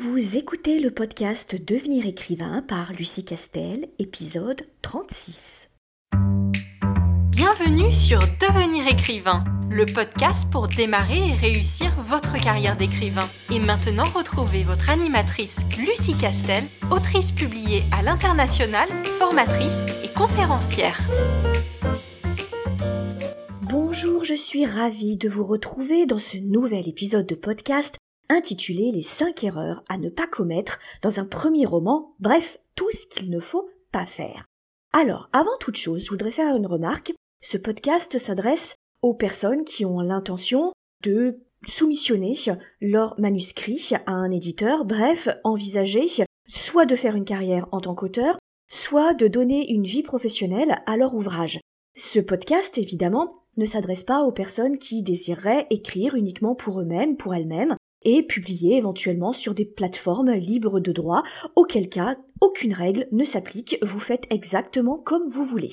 vous écoutez le podcast Devenir écrivain par Lucie Castel, épisode 36. Bienvenue sur Devenir écrivain, le podcast pour démarrer et réussir votre carrière d'écrivain. Et maintenant, retrouvez votre animatrice Lucie Castel, autrice publiée à l'international, formatrice et conférencière. Bonjour, je suis ravie de vous retrouver dans ce nouvel épisode de podcast intitulé Les 5 erreurs à ne pas commettre dans un premier roman, bref, tout ce qu'il ne faut pas faire. Alors, avant toute chose, je voudrais faire une remarque. Ce podcast s'adresse aux personnes qui ont l'intention de soumissionner leur manuscrit à un éditeur, bref, envisager soit de faire une carrière en tant qu'auteur, soit de donner une vie professionnelle à leur ouvrage. Ce podcast, évidemment, ne s'adresse pas aux personnes qui désireraient écrire uniquement pour eux-mêmes, pour elles-mêmes, et publier éventuellement sur des plateformes libres de droit, auquel cas aucune règle ne s'applique, vous faites exactement comme vous voulez.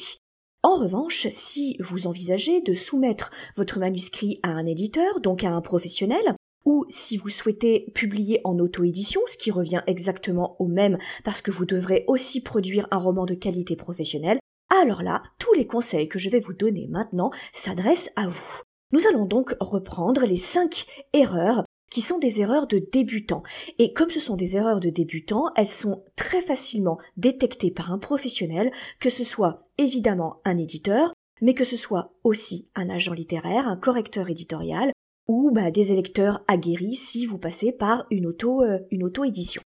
En revanche, si vous envisagez de soumettre votre manuscrit à un éditeur, donc à un professionnel, ou si vous souhaitez publier en auto-édition, ce qui revient exactement au même parce que vous devrez aussi produire un roman de qualité professionnelle, alors là, tous les conseils que je vais vous donner maintenant s'adressent à vous. Nous allons donc reprendre les cinq erreurs qui sont des erreurs de débutants. Et comme ce sont des erreurs de débutants, elles sont très facilement détectées par un professionnel, que ce soit évidemment un éditeur, mais que ce soit aussi un agent littéraire, un correcteur éditorial, ou bah, des électeurs aguerris si vous passez par euh, une auto-édition.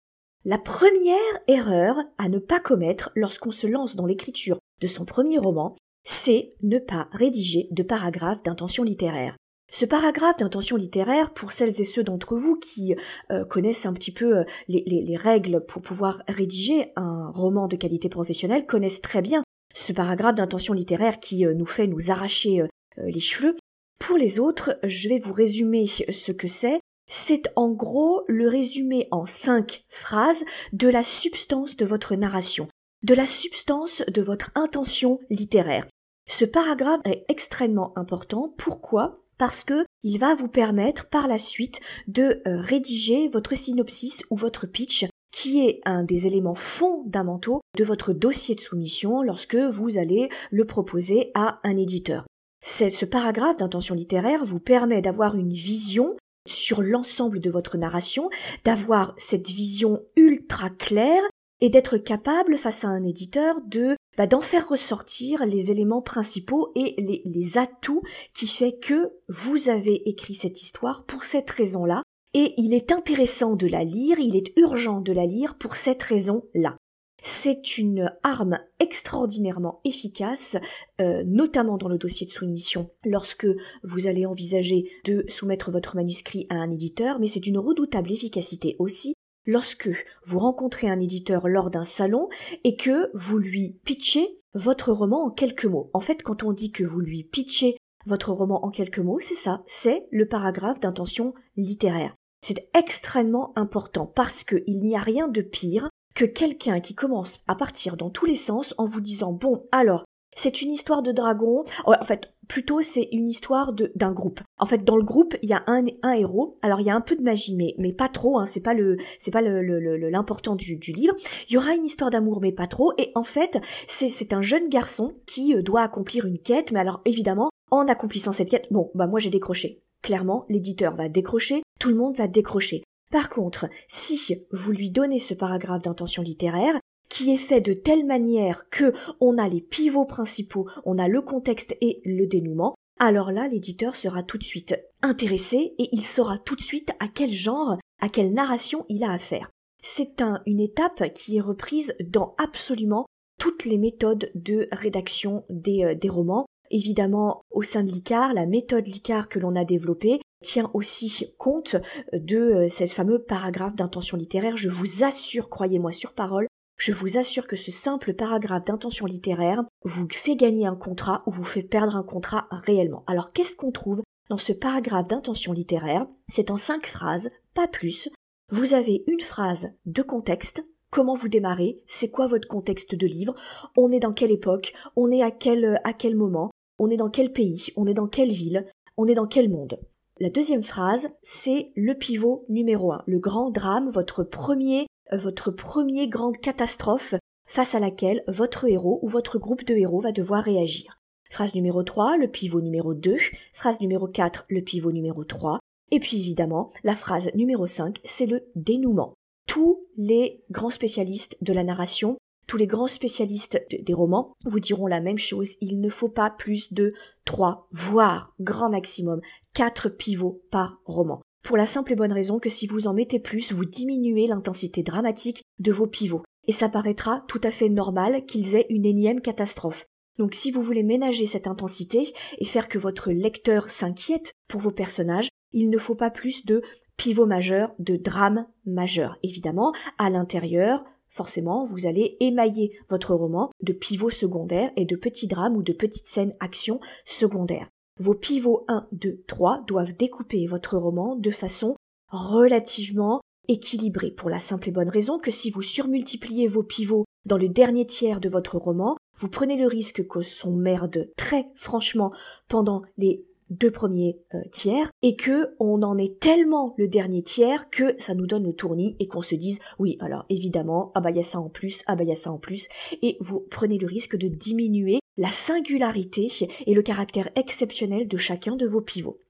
La première erreur à ne pas commettre lorsqu'on se lance dans l'écriture de son premier roman, c'est ne pas rédiger de paragraphes d'intention littéraire. Ce paragraphe d'intention littéraire, pour celles et ceux d'entre vous qui euh, connaissent un petit peu euh, les, règles pour pouvoir rédiger un roman de qualité professionnelle, connaissent très bien ce paragraphe d'intention littéraire qui euh, nous fait nous arracher les cheveux. Pour les autres, je vais vous résumer ce que c'est. C'est en gros le résumé en cinq phrases de la substance de votre narration, de la substance de votre intention littéraire. Ce paragraphe est extrêmement important. Pourquoi? Parce que il va vous permettre par la suite de euh, rédiger votre synopsis ou votre pitch qui est un des éléments fondamentaux de votre dossier de soumission lorsque vous allez le proposer à un éditeur. Ce paragraphe d'intention littéraire vous permet d'avoir une vision sur l'ensemble de votre narration, d'avoir cette vision ultra claire et d'être capable face à un éditeur de bah, d'en faire ressortir les éléments principaux et les, atouts qui fait que vous avez écrit cette histoire pour cette raison-là et il est intéressant de la lire, il est urgent de la lire pour cette raison-là. C'est une arme extraordinairement efficace, euh, notamment dans le dossier de soumission, lorsque vous allez envisager de soumettre votre manuscrit à un éditeur, mais c'est une redoutable efficacité aussi lorsque vous rencontrez un éditeur lors d'un salon et que vous lui pitchez votre roman en quelques mots. En fait, quand on dit que vous lui pitchez votre roman en quelques mots, c'est ça, c'est le paragraphe d'intention littéraire. C'est extrêmement important parce qu'il n'y a rien de pire que quelqu'un qui commence à partir dans tous les sens en vous disant bon alors c'est une histoire de dragon. En fait, plutôt c'est une histoire d'un groupe. En fait, dans le groupe, il y a un, un héros. Alors il y a un peu de magie, mais mais pas trop. Hein, c'est pas le c'est pas le l'important du, du livre. Il y aura une histoire d'amour, mais pas trop. Et en fait, c'est c'est un jeune garçon qui euh, doit accomplir une quête. Mais alors évidemment, en accomplissant cette quête, bon bah moi j'ai décroché. Clairement, l'éditeur va décrocher, tout le monde va décrocher. Par contre, si vous lui donnez ce paragraphe d'intention littéraire, qui est fait de telle manière que on a les pivots principaux, on a le contexte et le dénouement, alors là, l'éditeur sera tout de suite intéressé et il saura tout de suite à quel genre, à quelle narration il a affaire. C'est un, une étape qui est reprise dans absolument toutes les méthodes de rédaction des, euh, des romans. Évidemment, au sein de l'ICAR, la méthode l'ICAR que l'on a développée tient aussi compte de euh, cette fameux paragraphe d'intention littéraire. Je vous assure, croyez-moi sur parole, je vous assure que ce simple paragraphe d'intention littéraire vous fait gagner un contrat ou vous fait perdre un contrat réellement. Alors qu'est-ce qu'on trouve dans ce paragraphe d'intention littéraire? C'est en cinq phrases, pas plus. Vous avez une phrase de contexte, comment vous démarrez, c'est quoi votre contexte de livre, on est dans quelle époque, on est à quel, à quel moment, on est dans quel pays, on est dans quelle ville, on est dans quel monde? La deuxième phrase, c'est le pivot numéro un, le grand drame, votre premier, votre premier grande catastrophe face à laquelle votre héros ou votre groupe de héros va devoir réagir. Phrase numéro 3, le pivot numéro 2, phrase numéro 4, le pivot numéro 3, et puis évidemment, la phrase numéro 5, c'est le dénouement. Tous les grands spécialistes de la narration tous les grands spécialistes des romans vous diront la même chose, il ne faut pas plus de trois, voire grand maximum, quatre pivots par roman. Pour la simple et bonne raison que si vous en mettez plus, vous diminuez l'intensité dramatique de vos pivots. Et ça paraîtra tout à fait normal qu'ils aient une énième catastrophe. Donc si vous voulez ménager cette intensité et faire que votre lecteur s'inquiète pour vos personnages, il ne faut pas plus de pivots majeurs, de drames majeurs. Évidemment, à l'intérieur, Forcément, vous allez émailler votre roman de pivots secondaires et de petits drames ou de petites scènes actions secondaires. Vos pivots 1, 2, 3 doivent découper votre roman de façon relativement équilibrée pour la simple et bonne raison que si vous surmultipliez vos pivots dans le dernier tiers de votre roman, vous prenez le risque que son merde très franchement pendant les deux premiers euh, tiers et que on en est tellement le dernier tiers que ça nous donne le tournis et qu'on se dise oui alors évidemment ah bah y a ça en plus ah bah y a ça en plus et vous prenez le risque de diminuer la singularité et le caractère exceptionnel de chacun de vos pivots.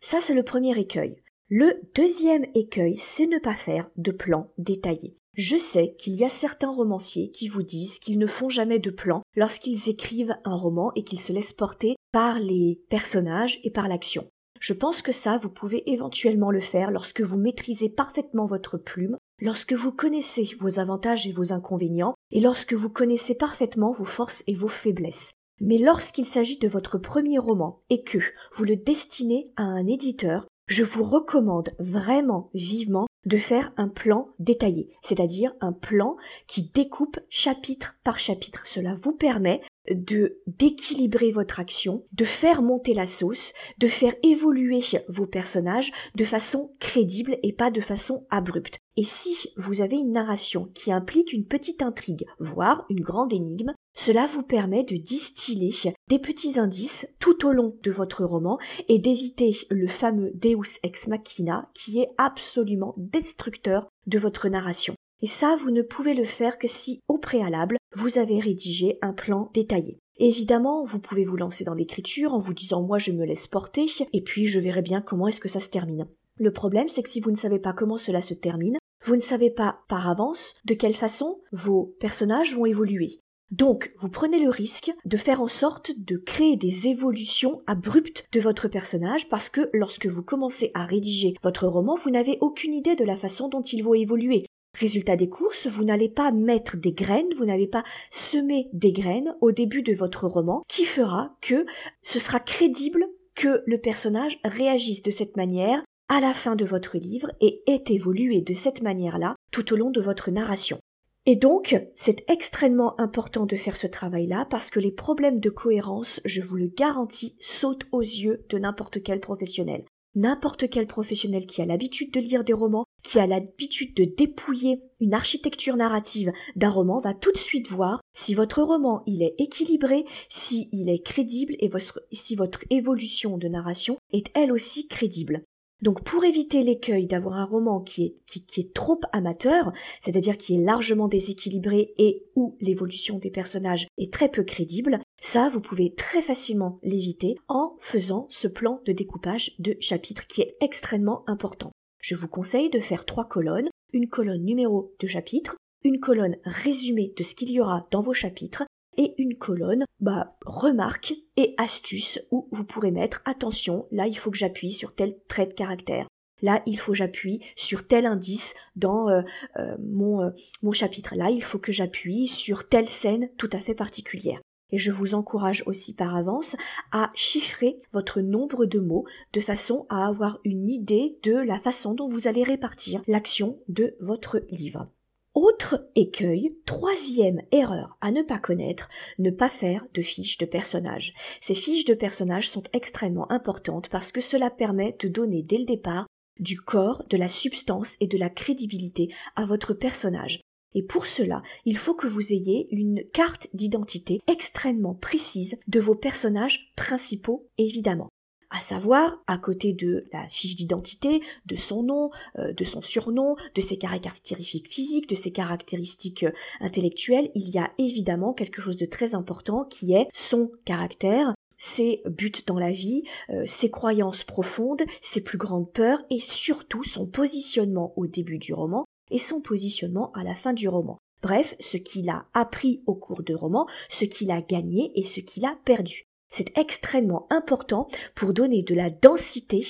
Ça c'est le premier écueil. Le deuxième écueil, c'est ne pas faire de plan détaillé. Je sais qu'il y a certains romanciers qui vous disent qu'ils ne font jamais de plan lorsqu'ils écrivent un roman et qu'ils se laissent porter par les personnages et par l'action. Je pense que ça, vous pouvez éventuellement le faire lorsque vous maîtrisez parfaitement votre plume, lorsque vous connaissez vos avantages et vos inconvénients, et lorsque vous connaissez parfaitement vos forces et vos faiblesses. Mais lorsqu'il s'agit de votre premier roman et que vous le destinez à un éditeur, je vous recommande vraiment vivement de faire un plan détaillé, c'est-à-dire un plan qui découpe chapitre par chapitre. Cela vous permet de d'équilibrer votre action, de faire monter la sauce, de faire évoluer vos personnages de façon crédible et pas de façon abrupte. Et si vous avez une narration qui implique une petite intrigue, voire une grande énigme, cela vous permet de distiller des petits indices tout au long de votre roman et d'éviter le fameux Deus ex machina qui est absolument destructeur de votre narration. Et ça, vous ne pouvez le faire que si, au préalable, vous avez rédigé un plan détaillé. Évidemment, vous pouvez vous lancer dans l'écriture en vous disant moi je me laisse porter et puis je verrai bien comment est-ce que ça se termine. Le problème c'est que si vous ne savez pas comment cela se termine, vous ne savez pas par avance de quelle façon vos personnages vont évoluer. Donc, vous prenez le risque de faire en sorte de créer des évolutions abruptes de votre personnage parce que lorsque vous commencez à rédiger votre roman, vous n'avez aucune idée de la façon dont il va évoluer. Résultat des courses, vous n'allez pas mettre des graines, vous n'avez pas semé des graines au début de votre roman qui fera que ce sera crédible que le personnage réagisse de cette manière à la fin de votre livre et ait évolué de cette manière-là tout au long de votre narration. Et donc, c'est extrêmement important de faire ce travail-là parce que les problèmes de cohérence, je vous le garantis, sautent aux yeux de n'importe quel professionnel n'importe quel professionnel qui a l'habitude de lire des romans, qui a l'habitude de dépouiller une architecture narrative d'un roman, va tout de suite voir si votre roman il est équilibré, si il est crédible et si votre évolution de narration est elle aussi crédible. Donc pour éviter l'écueil d'avoir un roman qui est, trop amateur, c'est-à-dire qui est largement déséquilibré et où l'évolution des personnages est très peu crédible, ça vous pouvez très facilement l'éviter en faisant ce plan de découpage de chapitres qui est extrêmement important. Je vous conseille de faire trois colonnes, une colonne numéro de chapitre, une colonne résumée de ce qu'il y aura dans vos chapitres et une colonne bah, remarques et astuces où vous pourrez mettre attention, là il faut que j'appuie sur tel trait de caractère. Là, il faut que j'appuie sur tel indice dans euh, euh, mon, euh, mon chapitre. Là, il faut que j'appuie sur telle scène tout à fait particulière. Et je vous encourage aussi par avance à chiffrer votre nombre de mots de façon à avoir une idée de la façon dont vous allez répartir l'action de votre livre. Autre écueil, troisième erreur à ne pas connaître, ne pas faire de fiches de personnages. Ces fiches de personnages sont extrêmement importantes parce que cela permet de donner dès le départ du corps, de la substance et de la crédibilité à votre personnage. Et pour cela, il faut que vous ayez une carte d'identité extrêmement précise de vos personnages principaux, évidemment. À savoir, à côté de la fiche d'identité, de son nom, euh, de son surnom, de ses caractéristiques physiques, de ses caractéristiques euh, intellectuelles, il y a évidemment quelque chose de très important qui est son caractère, ses buts dans la vie, euh, ses croyances profondes, ses plus grandes peurs et surtout son positionnement au début du roman et son positionnement à la fin du roman. Bref, ce qu'il a appris au cours du roman, ce qu'il a gagné et ce qu'il a perdu. C'est extrêmement important pour donner de la densité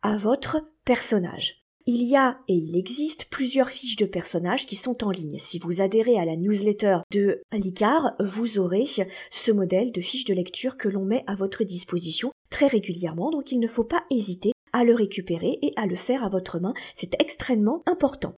à votre personnage. Il y a et il existe plusieurs fiches de personnages qui sont en ligne. Si vous adhérez à la newsletter de Licar, vous aurez ce modèle de fiche de lecture que l'on met à votre disposition très régulièrement, donc il ne faut pas hésiter à le récupérer et à le faire à votre main. C'est extrêmement important.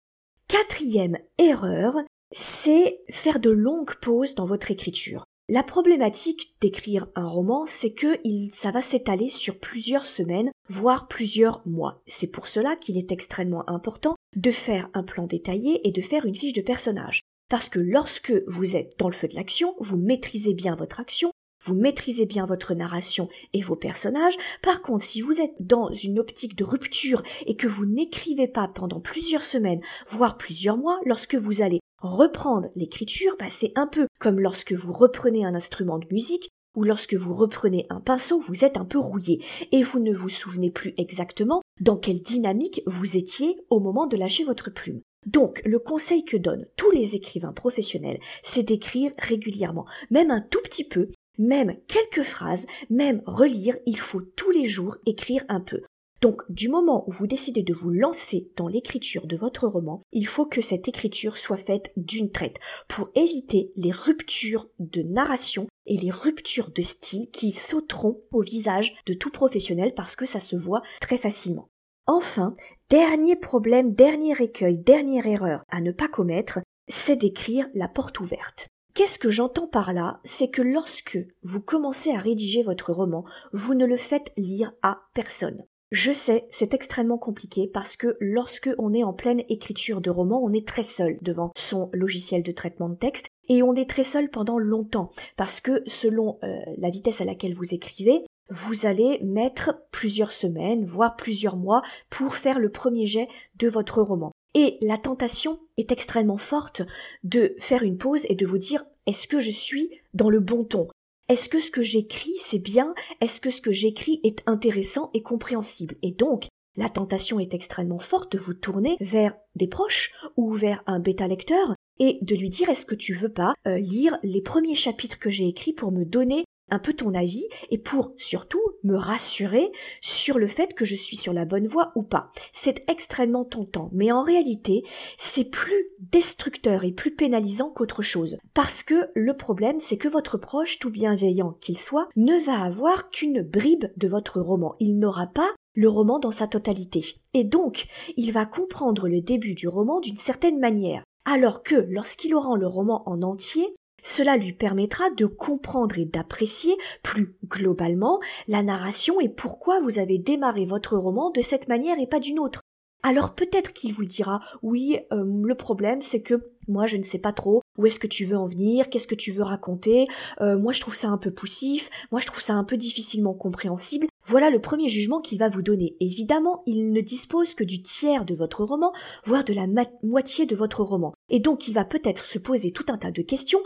Quatrième erreur, c'est faire de longues pauses dans votre écriture. La problématique d'écrire un roman, c'est que ça va s'étaler sur plusieurs semaines, voire plusieurs mois. C'est pour cela qu'il est extrêmement important de faire un plan détaillé et de faire une fiche de personnage. Parce que lorsque vous êtes dans le feu de l'action, vous maîtrisez bien votre action, vous maîtrisez bien votre narration et vos personnages. Par contre, si vous êtes dans une optique de rupture et que vous n'écrivez pas pendant plusieurs semaines, voire plusieurs mois, lorsque vous allez Reprendre l'écriture, bah, c'est un peu comme lorsque vous reprenez un instrument de musique ou lorsque vous reprenez un pinceau, vous êtes un peu rouillé et vous ne vous souvenez plus exactement dans quelle dynamique vous étiez au moment de lâcher votre plume. Donc, le conseil que donnent tous les écrivains professionnels, c'est d'écrire régulièrement, même un tout petit peu, même quelques phrases, même relire, il faut tous les jours écrire un peu. Donc, du moment où vous décidez de vous lancer dans l'écriture de votre roman, il faut que cette écriture soit faite d'une traite pour éviter les ruptures de narration et les ruptures de style qui sauteront au visage de tout professionnel parce que ça se voit très facilement. Enfin, dernier problème, dernier écueil, dernière erreur à ne pas commettre, c'est d'écrire la porte ouverte. Qu'est-ce que j'entends par là? C'est que lorsque vous commencez à rédiger votre roman, vous ne le faites lire à personne. Je sais, c'est extrêmement compliqué parce que lorsque on est en pleine écriture de roman, on est très seul devant son logiciel de traitement de texte et on est très seul pendant longtemps parce que selon euh, la vitesse à laquelle vous écrivez, vous allez mettre plusieurs semaines, voire plusieurs mois pour faire le premier jet de votre roman. Et la tentation est extrêmement forte de faire une pause et de vous dire est-ce que je suis dans le bon ton? Est-ce que ce que j'écris c'est bien? Est-ce que ce que j'écris est intéressant et compréhensible? Et donc, la tentation est extrêmement forte de vous tourner vers des proches ou vers un bêta lecteur et de lui dire est-ce que tu veux pas euh, lire les premiers chapitres que j'ai écrits pour me donner un peu ton avis et pour surtout me rassurer sur le fait que je suis sur la bonne voie ou pas. C'est extrêmement tentant, mais en réalité, c'est plus destructeur et plus pénalisant qu'autre chose. Parce que le problème, c'est que votre proche, tout bienveillant qu'il soit, ne va avoir qu'une bribe de votre roman. Il n'aura pas le roman dans sa totalité. Et donc, il va comprendre le début du roman d'une certaine manière. Alors que lorsqu'il aura le roman en entier, cela lui permettra de comprendre et d'apprécier plus globalement la narration et pourquoi vous avez démarré votre roman de cette manière et pas d'une autre. Alors peut-être qu'il vous dira oui, euh, le problème c'est que moi je ne sais pas trop où est-ce que tu veux en venir, qu'est-ce que tu veux raconter, euh, moi je trouve ça un peu poussif, moi je trouve ça un peu difficilement compréhensible. Voilà le premier jugement qu'il va vous donner. Évidemment, il ne dispose que du tiers de votre roman, voire de la moitié de votre roman. Et donc il va peut-être se poser tout un tas de questions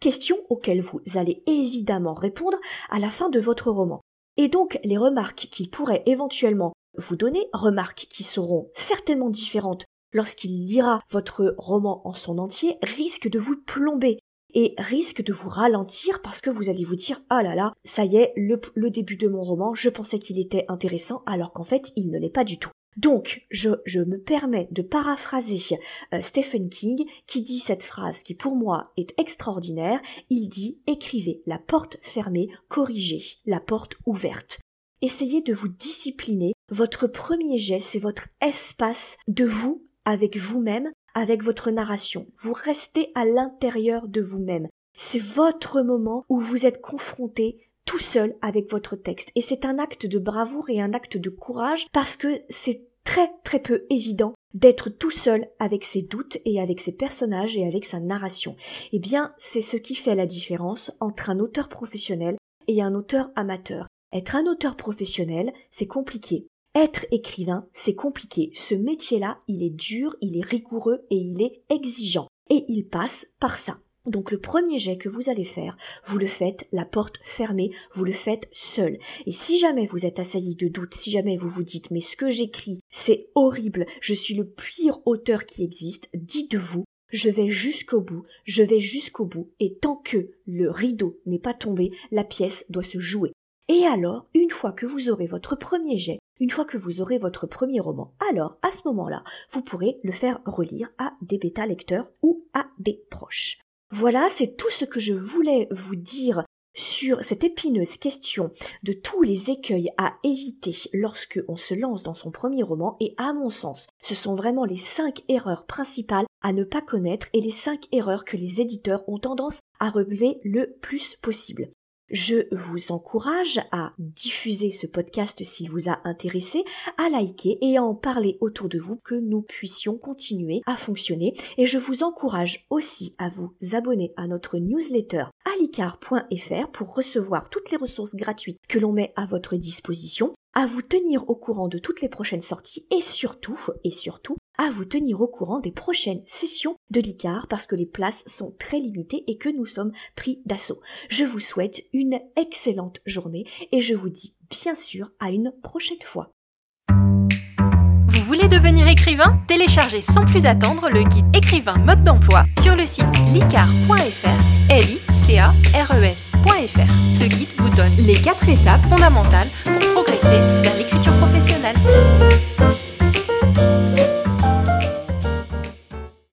questions auxquelles vous allez évidemment répondre à la fin de votre roman. Et donc les remarques qu'il pourrait éventuellement vous donner, remarques qui seront certainement différentes lorsqu'il lira votre roman en son entier, risquent de vous plomber et risquent de vous ralentir parce que vous allez vous dire ah là là, ça y est, le, le début de mon roman, je pensais qu'il était intéressant alors qu'en fait il ne l'est pas du tout. Donc, je, me permets de paraphraser euh, Stephen King qui dit cette phrase qui pour moi est extraordinaire. Il dit écrivez la porte fermée, corrigez la porte ouverte. Essayez de vous discipliner. Votre premier jet, c'est votre espace de vous avec vous-même, avec votre narration. Vous restez à l'intérieur de vous-même. C'est votre moment où vous êtes confronté tout seul avec votre texte. Et c'est un acte de bravoure et un acte de courage parce que c'est très très peu évident d'être tout seul avec ses doutes et avec ses personnages et avec sa narration. Eh bien, c'est ce qui fait la différence entre un auteur professionnel et un auteur amateur. Être un auteur professionnel, c'est compliqué. Être écrivain, c'est compliqué. Ce métier-là, il est dur, il est rigoureux et il est exigeant. Et il passe par ça. Donc le premier jet que vous allez faire, vous le faites la porte fermée, vous le faites seul. Et si jamais vous êtes assailli de doutes, si jamais vous vous dites mais ce que j'écris c'est horrible, je suis le pire auteur qui existe, dites-vous je vais jusqu'au bout, je vais jusqu'au bout, et tant que le rideau n'est pas tombé, la pièce doit se jouer. Et alors, une fois que vous aurez votre premier jet, une fois que vous aurez votre premier roman, alors à ce moment-là, vous pourrez le faire relire à des bêta lecteurs ou à des proches. Voilà, c'est tout ce que je voulais vous dire sur cette épineuse question de tous les écueils à éviter lorsque on se lance dans son premier roman et à mon sens, ce sont vraiment les cinq erreurs principales à ne pas connaître et les cinq erreurs que les éditeurs ont tendance à relever le plus possible. Je vous encourage à diffuser ce podcast s'il vous a intéressé, à liker et à en parler autour de vous que nous puissions continuer à fonctionner. Et je vous encourage aussi à vous abonner à notre newsletter alicar.fr pour recevoir toutes les ressources gratuites que l'on met à votre disposition, à vous tenir au courant de toutes les prochaines sorties et surtout, et surtout, à vous tenir au courant des prochaines sessions de l'ICAR parce que les places sont très limitées et que nous sommes pris d'assaut. Je vous souhaite une excellente journée et je vous dis bien sûr à une prochaine fois. Vous voulez devenir écrivain? Téléchargez sans plus attendre le guide écrivain mode d'emploi sur le site licar.fr, l i c a e. Ce guide vous donne les quatre étapes fondamentales pour vers l'écriture professionnelle.